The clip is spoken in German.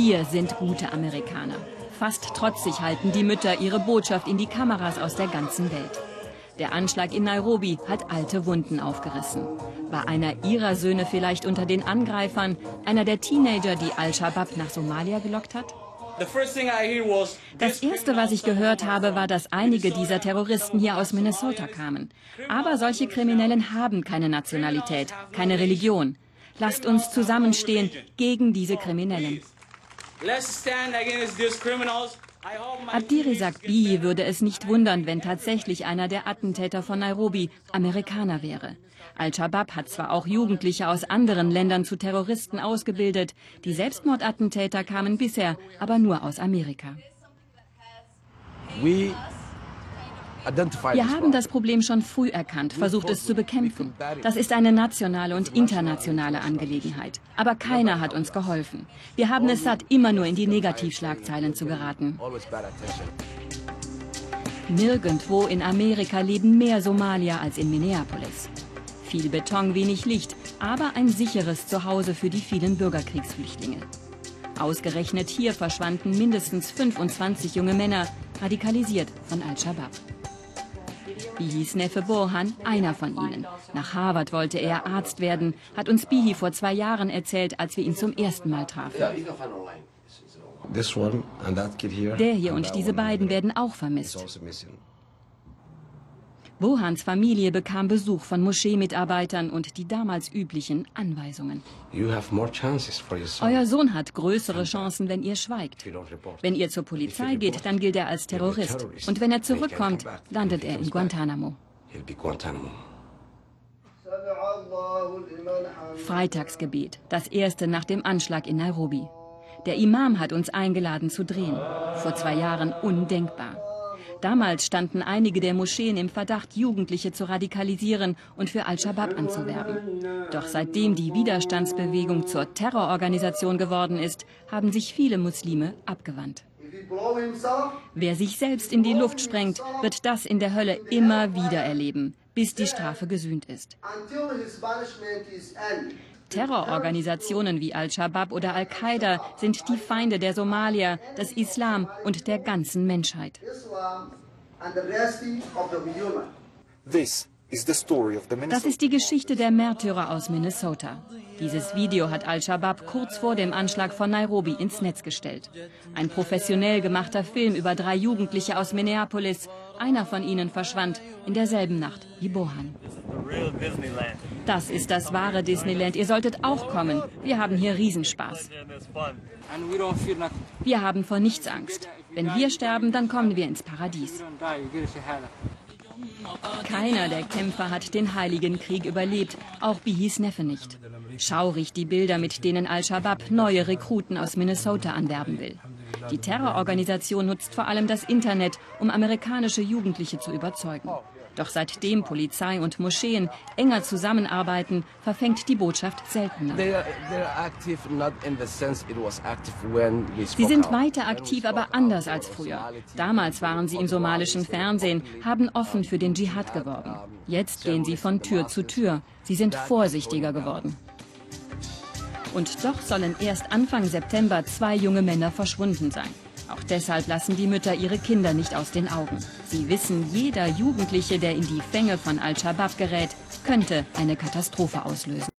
Wir sind gute Amerikaner. Fast trotzig halten die Mütter ihre Botschaft in die Kameras aus der ganzen Welt. Der Anschlag in Nairobi hat alte Wunden aufgerissen. War einer ihrer Söhne vielleicht unter den Angreifern, einer der Teenager, die Al-Shabaab nach Somalia gelockt hat? Das Erste, was ich gehört habe, war, dass einige dieser Terroristen hier aus Minnesota kamen. Aber solche Kriminellen haben keine Nationalität, keine Religion. Lasst uns zusammenstehen gegen diese Kriminellen. Abdiri sagt, Bihi würde es nicht wundern, wenn tatsächlich einer der Attentäter von Nairobi Amerikaner wäre. Al-Shabaab hat zwar auch Jugendliche aus anderen Ländern zu Terroristen ausgebildet, die Selbstmordattentäter kamen bisher aber nur aus Amerika. Wir haben das Problem schon früh erkannt, versucht es zu bekämpfen. Das ist eine nationale und internationale Angelegenheit. Aber keiner hat uns geholfen. Wir haben es satt, immer nur in die Negativschlagzeilen zu geraten. Nirgendwo in Amerika leben mehr Somalier als in Minneapolis. Viel Beton, wenig Licht, aber ein sicheres Zuhause für die vielen Bürgerkriegsflüchtlinge. Ausgerechnet hier verschwanden mindestens 25 junge Männer, radikalisiert von Al-Shabaab. Bihis Neffe Burhan, einer von ihnen. Nach Harvard wollte er Arzt werden, hat uns Bihi vor zwei Jahren erzählt, als wir ihn zum ersten Mal trafen. Der hier und diese beiden werden auch vermisst. Bohans Familie bekam Besuch von Moscheemitarbeitern und die damals üblichen Anweisungen. Euer Sohn hat größere Chancen, wenn ihr schweigt. Wenn ihr zur Polizei geht, dann gilt er als Terrorist. Und wenn er zurückkommt, landet er in Guantanamo. Freitagsgebet, das erste nach dem Anschlag in Nairobi. Der Imam hat uns eingeladen zu drehen. Vor zwei Jahren undenkbar. Damals standen einige der Moscheen im Verdacht, Jugendliche zu radikalisieren und für Al-Shabaab anzuwerben. Doch seitdem die Widerstandsbewegung zur Terrororganisation geworden ist, haben sich viele Muslime abgewandt. Wer sich selbst in die Luft sprengt, wird das in der Hölle immer wieder erleben, bis die Strafe gesühnt ist. Terrororganisationen wie Al-Shabaab oder Al-Qaida sind die Feinde der Somalier, des Islam und der ganzen Menschheit. Das ist die Geschichte der Märtyrer aus Minnesota. Dieses Video hat Al-Shabaab kurz vor dem Anschlag von Nairobi ins Netz gestellt. Ein professionell gemachter Film über drei Jugendliche aus Minneapolis. Einer von ihnen verschwand in derselben Nacht wie Bohan. Das ist das wahre Disneyland. Ihr solltet auch kommen. Wir haben hier Riesenspaß. Wir haben vor nichts Angst. Wenn wir sterben, dann kommen wir ins Paradies. Keiner der Kämpfer hat den Heiligen Krieg überlebt, auch Bihis Neffe nicht. Schaurig die Bilder, mit denen Al-Shabaab neue Rekruten aus Minnesota anwerben will. Die Terrororganisation nutzt vor allem das Internet, um amerikanische Jugendliche zu überzeugen. Doch seitdem Polizei und Moscheen enger zusammenarbeiten, verfängt die Botschaft seltener. Sie sind weiter aktiv, aber anders als früher. Damals waren sie im somalischen Fernsehen, haben offen für den Dschihad geworben. Jetzt gehen sie von Tür zu Tür. Sie sind vorsichtiger geworden. Und doch sollen erst Anfang September zwei junge Männer verschwunden sein. Auch deshalb lassen die Mütter ihre Kinder nicht aus den Augen. Sie wissen, jeder Jugendliche, der in die Fänge von Al-Shabaab gerät, könnte eine Katastrophe auslösen.